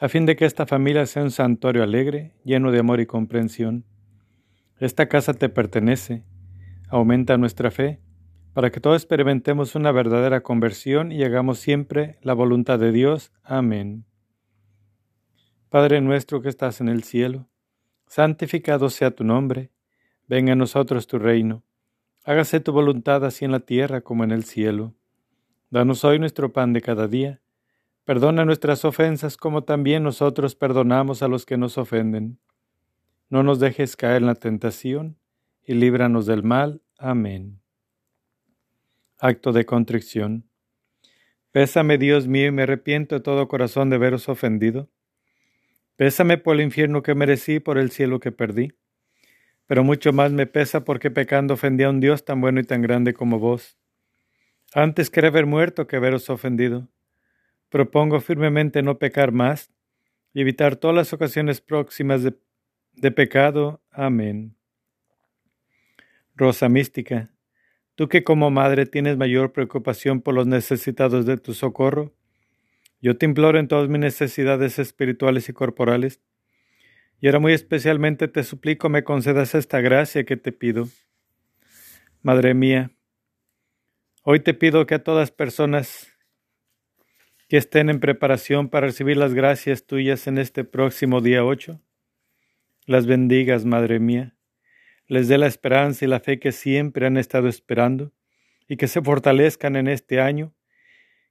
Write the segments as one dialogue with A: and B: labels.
A: a fin de que esta familia sea un santuario alegre, lleno de amor y comprensión. Esta casa te pertenece, aumenta nuestra fe, para que todos experimentemos una verdadera conversión y hagamos siempre la voluntad de Dios. Amén. Padre nuestro que estás en el cielo, santificado sea tu nombre, venga a nosotros tu reino, hágase tu voluntad así en la tierra como en el cielo. Danos hoy nuestro pan de cada día Perdona nuestras ofensas como también nosotros perdonamos a los que nos ofenden. No nos dejes caer en la tentación y líbranos del mal. Amén. Acto de contrición. Pésame, Dios mío, y me arrepiento de todo corazón de veros ofendido. Pésame por el infierno que merecí, por el cielo que perdí. Pero mucho más me pesa porque pecando ofendí a un Dios tan bueno y tan grande como vos. Antes quería haber muerto que veros ofendido. Propongo firmemente no pecar más y evitar todas las ocasiones próximas de, pecado. Amén. Rosa mística, tú que como madre tienes mayor preocupación por los necesitados de tu socorro, yo te imploro en todas mis necesidades espirituales y corporales, y ahora muy especialmente te suplico me concedas esta gracia que te pido. Madre mía, hoy te pido que a todas personas que estén en preparación para recibir las gracias tuyas en este próximo día 8. Las bendigas, Madre mía, les dé la esperanza y la fe que siempre han estado esperando y que se fortalezcan en este año,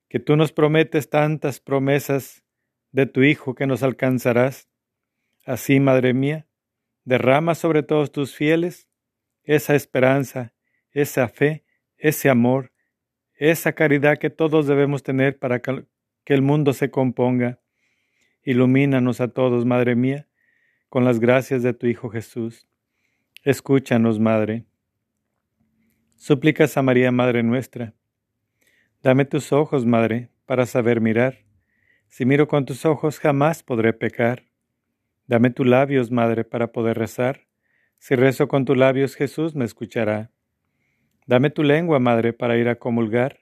A: que tú nos prometes tantas promesas de tu Hijo que nos alcanzarás. Así, Madre mía, derrama sobre todos tus fieles esa esperanza, esa fe, ese amor, esa caridad que todos debemos tener para que el mundo se componga. Ilumínanos a todos, Madre mía, con las gracias de tu Hijo Jesús. Escúchanos, Madre. Súplicas a María, Madre nuestra. Dame tus ojos, Madre, para saber mirar. Si miro con tus ojos jamás podré pecar. Dame tus labios, Madre, para poder rezar. Si rezo con tus labios, Jesús me escuchará. Dame tu lengua, Madre, para ir a comulgar.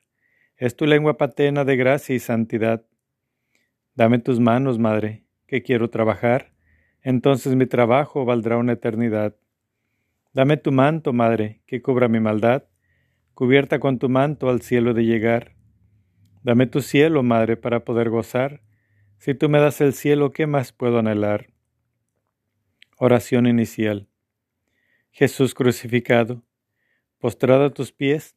A: Es tu lengua paterna de gracia y santidad. Dame tus manos, Madre, que quiero trabajar, entonces mi trabajo valdrá una eternidad. Dame tu manto, Madre, que cubra mi maldad, cubierta con tu manto al cielo de llegar. Dame tu cielo, Madre, para poder gozar. Si tú me das el cielo, ¿qué más puedo anhelar? Oración inicial. Jesús crucificado, postrado a tus pies,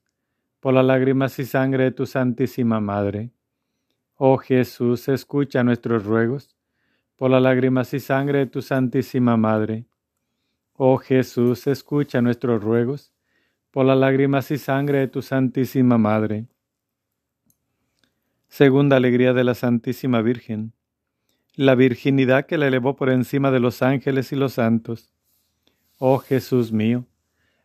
A: por las lágrimas y sangre de tu Santísima Madre. Oh Jesús, escucha nuestros ruegos, por las lágrimas y sangre de tu Santísima Madre. Oh Jesús, escucha nuestros ruegos, por las lágrimas y sangre de tu Santísima Madre. Segunda alegría de la Santísima Virgen, la virginidad que la elevó por encima de los ángeles y los santos. Oh Jesús mío,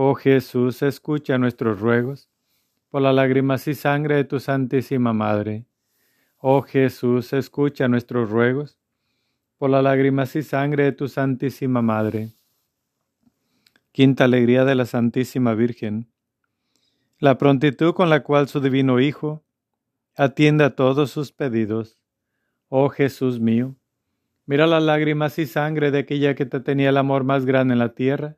A: Oh Jesús, escucha nuestros ruegos por las lágrimas y sangre de tu Santísima Madre. Oh Jesús, escucha nuestros ruegos por las lágrimas y sangre de tu Santísima Madre. Quinta alegría de la Santísima Virgen la prontitud con la cual su divino Hijo atiende a todos sus pedidos. Oh Jesús mío, mira las lágrimas y sangre de aquella que te tenía el amor más grande en la tierra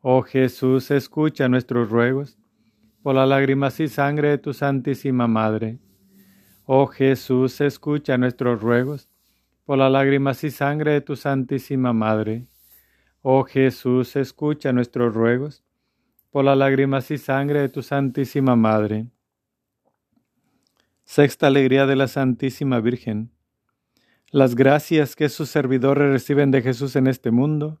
A: Oh Jesús, escucha nuestros ruegos por las lágrimas y sangre de tu Santísima Madre. Oh Jesús, escucha nuestros ruegos por las lágrimas y sangre de tu Santísima Madre. Oh Jesús, escucha nuestros ruegos por las lágrimas y sangre de tu Santísima Madre. Sexta alegría de la Santísima Virgen. Las gracias que sus servidores reciben de Jesús en este mundo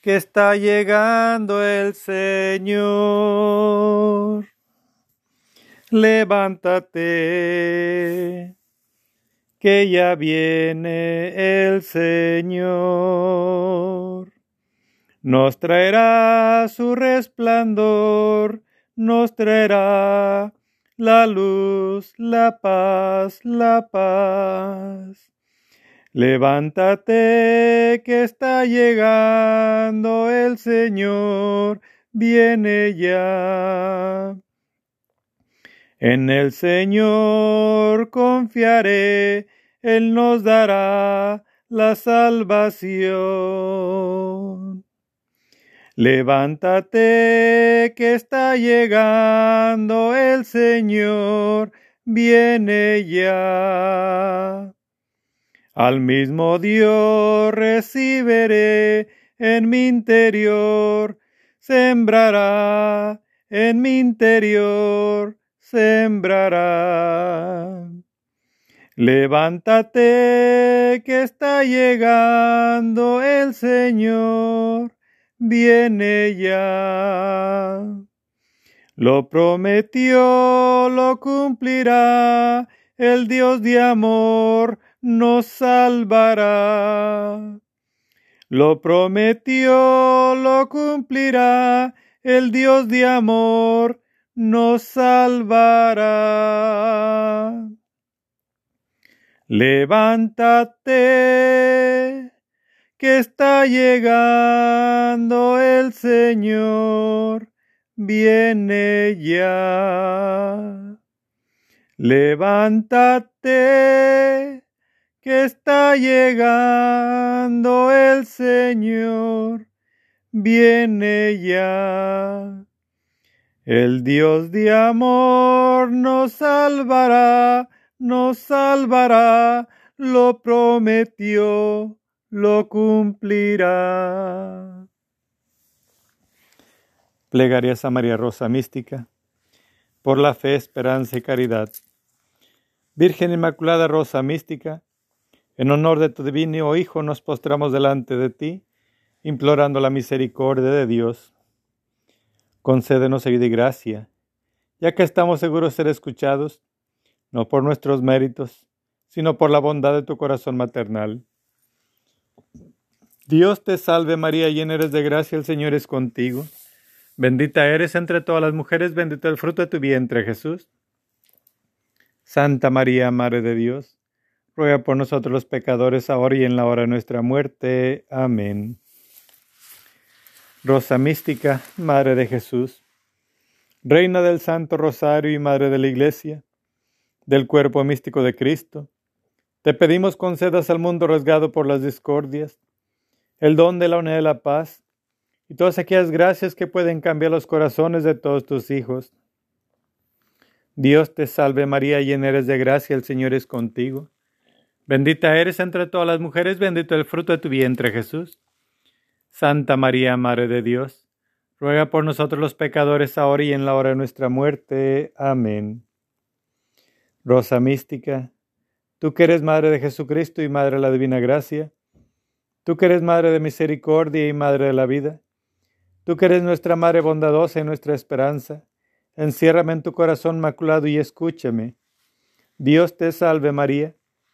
A: que está llegando el Señor. Levántate, que ya viene el Señor. Nos traerá su resplandor, nos traerá la luz, la paz, la paz. Levántate que está llegando el Señor, viene ya. En el Señor confiaré, Él nos dará la salvación. Levántate que está llegando el Señor, viene ya. Al mismo Dios recibiré en mi interior, sembrará en mi interior, sembrará. Levántate que está llegando el Señor, viene ya. Lo prometió, lo cumplirá, el Dios de amor, nos salvará. Lo prometió, lo cumplirá, el Dios de amor nos salvará. Levántate, que está llegando el Señor, viene ya. Levántate, que está llegando el Señor, viene ya. El Dios de amor nos salvará, nos salvará, lo prometió, lo cumplirá. Plegarias a María Rosa Mística, por la fe, esperanza y caridad. Virgen Inmaculada Rosa Mística, en honor de tu divino Hijo nos postramos delante de ti, implorando la misericordia de Dios. Concédenos vida y gracia, ya que estamos seguros de ser escuchados, no por nuestros méritos, sino por la bondad de tu corazón maternal. Dios te salve María, llena eres de gracia, el Señor es contigo. Bendita eres entre todas las mujeres, bendito el fruto de tu vientre Jesús. Santa María, Madre de Dios, ruega por nosotros los pecadores, ahora y en la hora de nuestra muerte. Amén. Rosa mística, Madre de Jesús, Reina del Santo Rosario y Madre de la Iglesia, del cuerpo místico de Cristo, te pedimos concedas al mundo rasgado por las discordias, el don de la unidad de la paz y todas aquellas gracias que pueden cambiar los corazones de todos tus hijos. Dios te salve María, llena eres de gracia, el Señor es contigo. Bendita eres entre todas las mujeres, bendito el fruto de tu vientre Jesús. Santa María, Madre de Dios, ruega por nosotros los pecadores ahora y en la hora de nuestra muerte. Amén. Rosa mística, tú que eres Madre de Jesucristo y Madre de la Divina Gracia, tú que eres Madre de Misericordia y Madre de la vida, tú que eres nuestra Madre bondadosa y nuestra esperanza, enciérrame en tu corazón maculado y escúchame. Dios te salve María,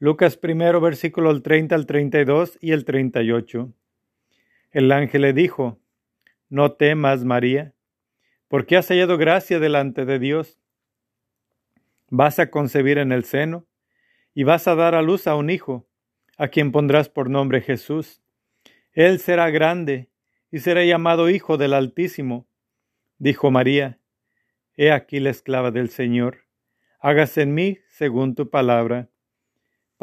A: Lucas primero, versículo 30 al 32 y el 38. El ángel le dijo, No temas, María, porque has hallado gracia delante de Dios. Vas a concebir en el seno y vas a dar a luz a un hijo, a quien pondrás por nombre Jesús. Él será grande y será llamado Hijo del Altísimo. Dijo María, He aquí la esclava del Señor, hágase en mí según tu palabra.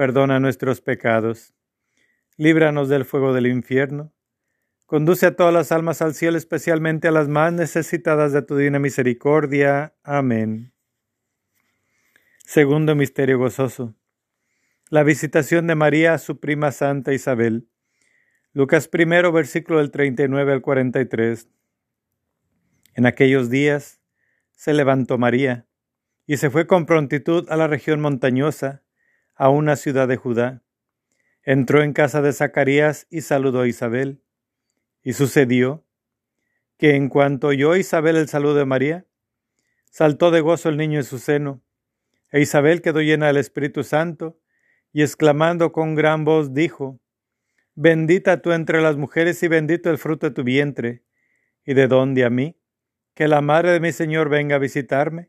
A: perdona nuestros pecados, líbranos del fuego del infierno, conduce a todas las almas al cielo, especialmente a las más necesitadas de tu divina misericordia. Amén. Segundo misterio gozoso. La visitación de María a su prima Santa Isabel. Lucas primero, versículo del 39 al 43. En aquellos días se levantó María y se fue con prontitud a la región montañosa, a una ciudad de Judá. Entró en casa de Zacarías y saludó a Isabel. Y sucedió que en cuanto oyó Isabel el saludo de María, saltó de gozo el niño en su seno, e Isabel quedó llena del Espíritu Santo, y exclamando con gran voz dijo, Bendita tú entre las mujeres y bendito el fruto de tu vientre, y de dónde a mí, que la madre de mi Señor venga a visitarme.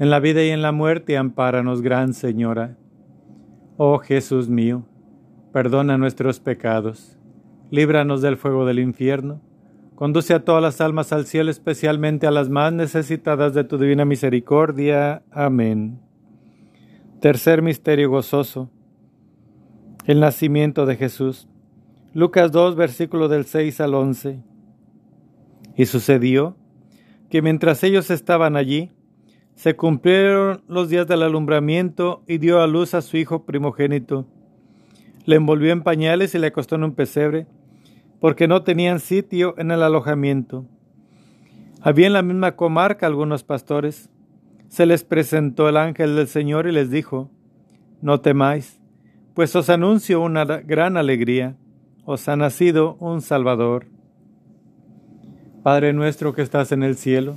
A: en la vida y en la muerte, ampáranos, Gran Señora. Oh Jesús mío, perdona nuestros pecados, líbranos del fuego del infierno, conduce a todas las almas al cielo, especialmente a las más necesitadas de tu divina misericordia. Amén. Tercer misterio gozoso el nacimiento de Jesús. Lucas 2, versículo del 6 al 11. Y sucedió que mientras ellos estaban allí, se cumplieron los días del alumbramiento y dio a luz a su hijo primogénito. Le envolvió en pañales y le acostó en un pesebre, porque no tenían sitio en el alojamiento. Había en la misma comarca algunos pastores. Se les presentó el ángel del Señor y les dijo, No temáis pues os anuncio una gran alegría, os ha nacido un Salvador. Padre nuestro que estás en el cielo,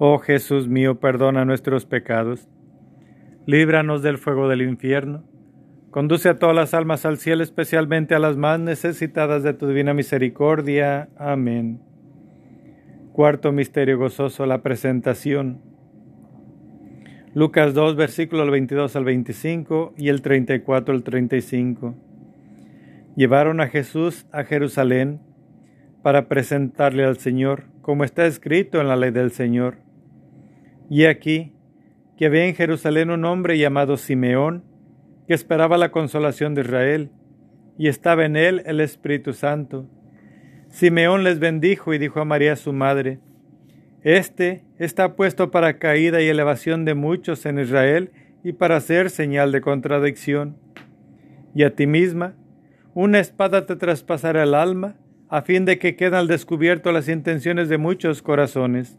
A: Oh Jesús mío, perdona nuestros pecados, líbranos del fuego del infierno, conduce a todas las almas al cielo, especialmente a las más necesitadas de tu divina misericordia. Amén. Cuarto misterio gozoso, la presentación. Lucas 2, versículos 22 al 25 y el 34 al 35. Llevaron a Jesús a Jerusalén para presentarle al Señor, como está escrito en la ley del Señor. Y aquí, que había en Jerusalén un hombre llamado Simeón, que esperaba la consolación de Israel, y estaba en él el Espíritu Santo. Simeón les bendijo y dijo a María su madre, Este está puesto para caída y elevación de muchos en Israel y para ser señal de contradicción. Y a ti misma, una espada te traspasará el alma, a fin de que queden al descubierto las intenciones de muchos corazones.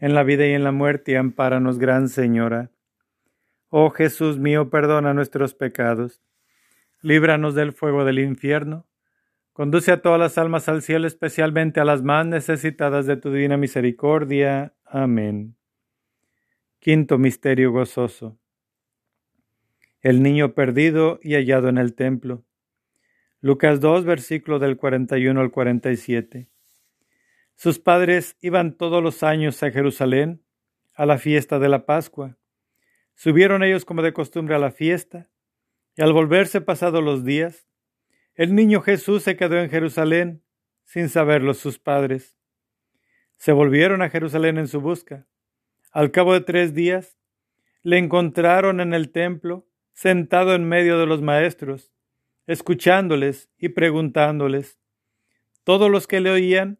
A: en la vida y en la muerte, ampáranos, Gran Señora. Oh Jesús mío, perdona nuestros pecados, líbranos del fuego del infierno, conduce a todas las almas al cielo, especialmente a las más necesitadas de tu divina misericordia. Amén. Quinto misterio gozoso. El niño perdido y hallado en el templo. Lucas 2, versículo del 41 al 47. Sus padres iban todos los años a Jerusalén a la fiesta de la Pascua. Subieron ellos como de costumbre a la fiesta, y al volverse pasados los días, el niño Jesús se quedó en Jerusalén sin saberlo sus padres. Se volvieron a Jerusalén en su busca. Al cabo de tres días, le encontraron en el templo, sentado en medio de los maestros, escuchándoles y preguntándoles. Todos los que le oían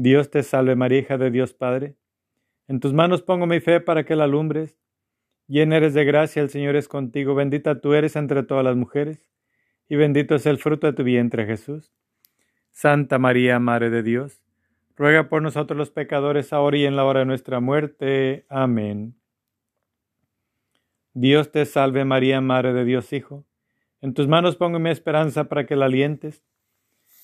A: Dios te salve María, hija de Dios Padre en tus manos pongo mi fe para que la alumbres. Llena eres de gracia, el Señor es contigo, bendita tú eres entre todas las mujeres, y bendito es el fruto de tu vientre Jesús. Santa María, Madre de Dios, ruega por nosotros los pecadores, ahora y en la hora de nuestra muerte. Amén. Dios te salve María, Madre de Dios Hijo. En tus manos pongo mi esperanza para que la alientes.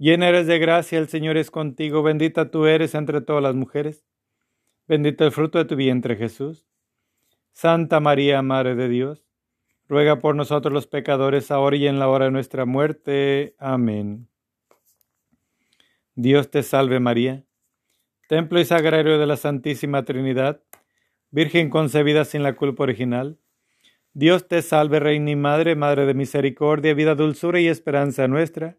A: Llena eres de gracia, el Señor es contigo, bendita tú eres entre todas las mujeres, bendito el fruto de tu vientre Jesús. Santa María, Madre de Dios, ruega por nosotros los pecadores, ahora y en la hora de nuestra muerte. Amén. Dios te salve María, templo y sagrario de la Santísima Trinidad, Virgen concebida sin la culpa original. Dios te salve, Reina y Madre, Madre de misericordia, vida, dulzura y esperanza nuestra.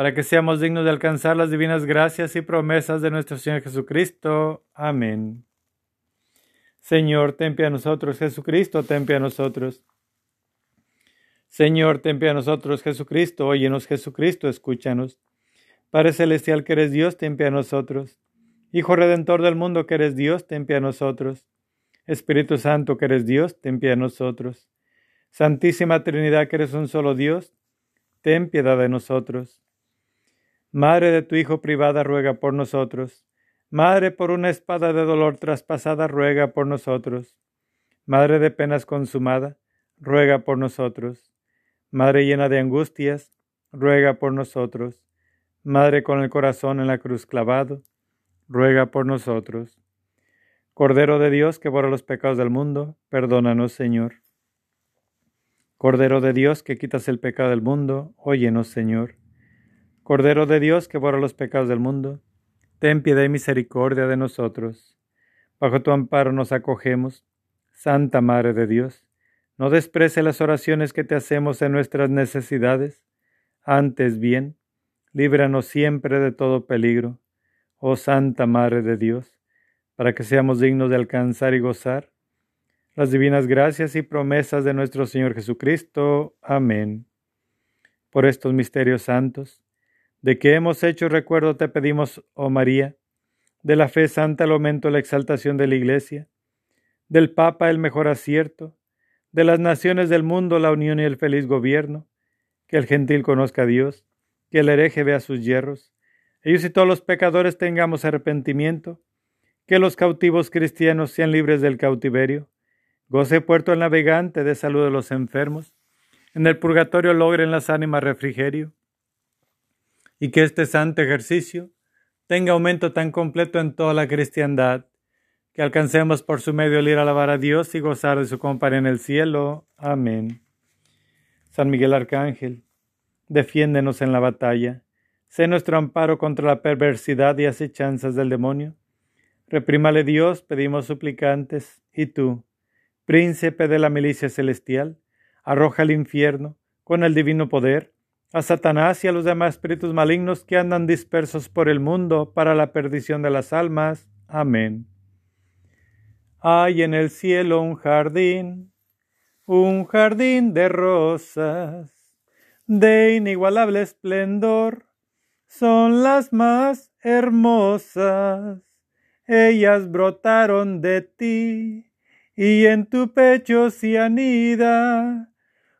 A: para que seamos dignos de alcanzar las divinas gracias y promesas de nuestro Señor Jesucristo. Amén. Señor, ten a nosotros, Jesucristo, ten a nosotros. Señor, ten a nosotros, Jesucristo, óyenos, Jesucristo, escúchanos. Padre Celestial que eres Dios, ten a nosotros. Hijo Redentor del mundo que eres Dios, ten a nosotros. Espíritu Santo que eres Dios, ten a nosotros. Santísima Trinidad, que eres un solo Dios, ten piedad de nosotros. Madre de tu Hijo privada, ruega por nosotros. Madre por una espada de dolor traspasada, ruega por nosotros. Madre de penas consumada, ruega por nosotros. Madre llena de angustias, ruega por nosotros. Madre con el corazón en la cruz clavado, ruega por nosotros. Cordero de Dios que borra los pecados del mundo, perdónanos, Señor. Cordero de Dios que quitas el pecado del mundo, óyenos, Señor. Cordero de Dios que borra los pecados del mundo, ten piedad y misericordia de nosotros. Bajo tu amparo nos acogemos, Santa Madre de Dios. No desprece las oraciones que te hacemos en nuestras necesidades. Antes bien, líbranos siempre de todo peligro, oh Santa Madre de Dios, para que seamos dignos de alcanzar y gozar las divinas gracias y promesas de nuestro Señor Jesucristo. Amén. Por estos misterios santos, de que hemos hecho recuerdo te pedimos, oh María, de la fe santa el aumento la exaltación de la Iglesia, del Papa el mejor acierto, de las naciones del mundo la unión y el feliz gobierno, que el gentil conozca a Dios, que el hereje vea sus hierros, ellos y todos los pecadores tengamos arrepentimiento, que los cautivos cristianos sean libres del cautiverio, Goce puerto el navegante de salud de los enfermos. En el purgatorio logren las ánimas refrigerio. Y que este santo ejercicio tenga aumento tan completo en toda la cristiandad, que alcancemos por su medio el ir a alabar a Dios y gozar de su compañía en el cielo. Amén. San Miguel Arcángel, defiéndenos en la batalla. Sé nuestro amparo contra la perversidad y acechanzas del demonio. Reprímale Dios, pedimos suplicantes, y tú, príncipe de la milicia celestial, arroja al infierno, con el divino poder, a Satanás y a los demás espíritus malignos que andan dispersos por el mundo para la perdición de las almas. Amén. Hay en el cielo un jardín, un jardín de rosas, de inigualable esplendor, son las más hermosas, ellas brotaron de ti y en tu pecho se anida,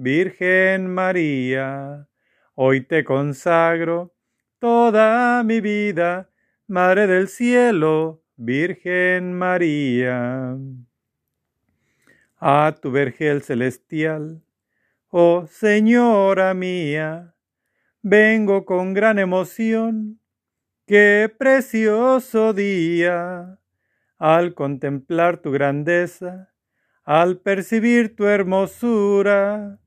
A: Virgen María. Hoy te consagro toda mi vida, Madre del Cielo, Virgen María. A tu vergel celestial, oh Señora mía, vengo con gran emoción, qué precioso día al contemplar tu grandeza, al percibir tu hermosura.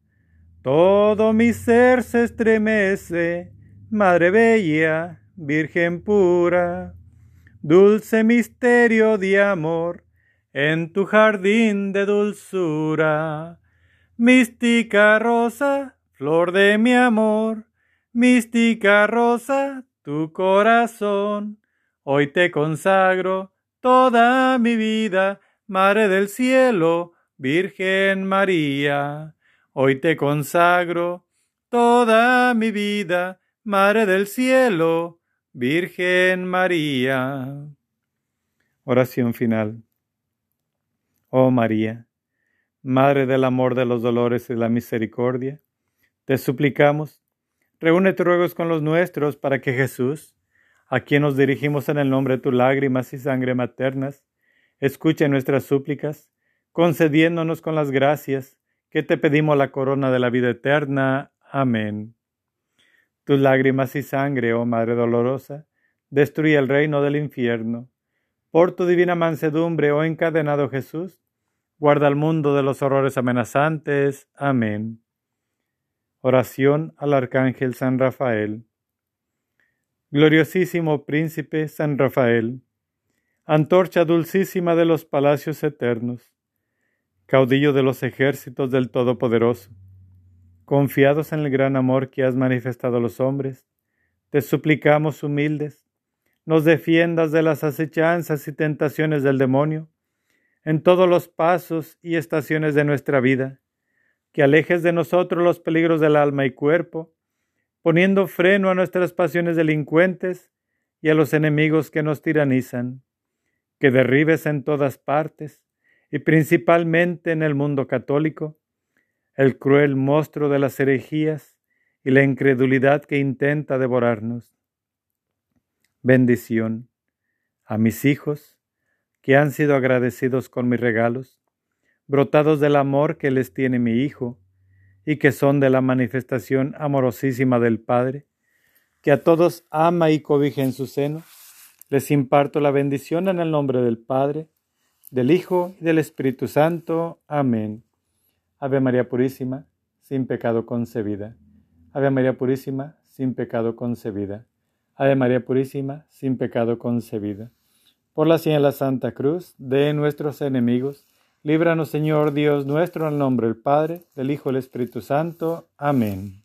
A: Todo mi ser se estremece, Madre Bella, Virgen pura, dulce misterio de amor, en tu jardín de dulzura. Mística rosa, flor de mi amor, mística rosa, tu corazón, hoy te consagro toda mi vida, Madre del Cielo, Virgen María. Hoy te consagro toda mi vida, Madre del cielo, Virgen María. Oración final. Oh María, Madre del amor, de los dolores y de la misericordia, te suplicamos, reúne tus ruegos con los nuestros para que Jesús, a quien nos dirigimos en el nombre de tus lágrimas y sangre maternas, escuche nuestras súplicas, concediéndonos con las gracias que te pedimos la corona de la vida eterna. Amén. Tus lágrimas y sangre, oh Madre dolorosa, destruye el reino del infierno. Por tu divina mansedumbre, oh encadenado Jesús, guarda al mundo de los horrores amenazantes. Amén. Oración al Arcángel San Rafael. Gloriosísimo Príncipe San Rafael, antorcha dulcísima de los palacios eternos, caudillo de los ejércitos del Todopoderoso, confiados en el gran amor que has manifestado a los hombres, te suplicamos humildes, nos defiendas de las acechanzas y tentaciones del demonio en todos los pasos y estaciones de nuestra vida, que alejes de nosotros los peligros del alma y cuerpo, poniendo freno a nuestras pasiones delincuentes y a los enemigos que nos tiranizan, que derribes en todas partes, y principalmente en el mundo católico, el cruel monstruo de las herejías y la incredulidad que intenta devorarnos. Bendición a mis hijos, que han sido agradecidos con mis regalos, brotados del amor que les tiene mi Hijo, y que son de la manifestación amorosísima del Padre, que a todos ama y cobija en su seno, les imparto la bendición en el nombre del Padre, del Hijo y del Espíritu Santo. Amén. Ave María Purísima, sin pecado concebida. Ave María Purísima, sin pecado concebida. Ave María Purísima, sin pecado concebida. Por la señal de la Santa Cruz, de nuestros enemigos, líbranos Señor Dios nuestro, en el nombre del Padre, del Hijo y del Espíritu Santo. Amén.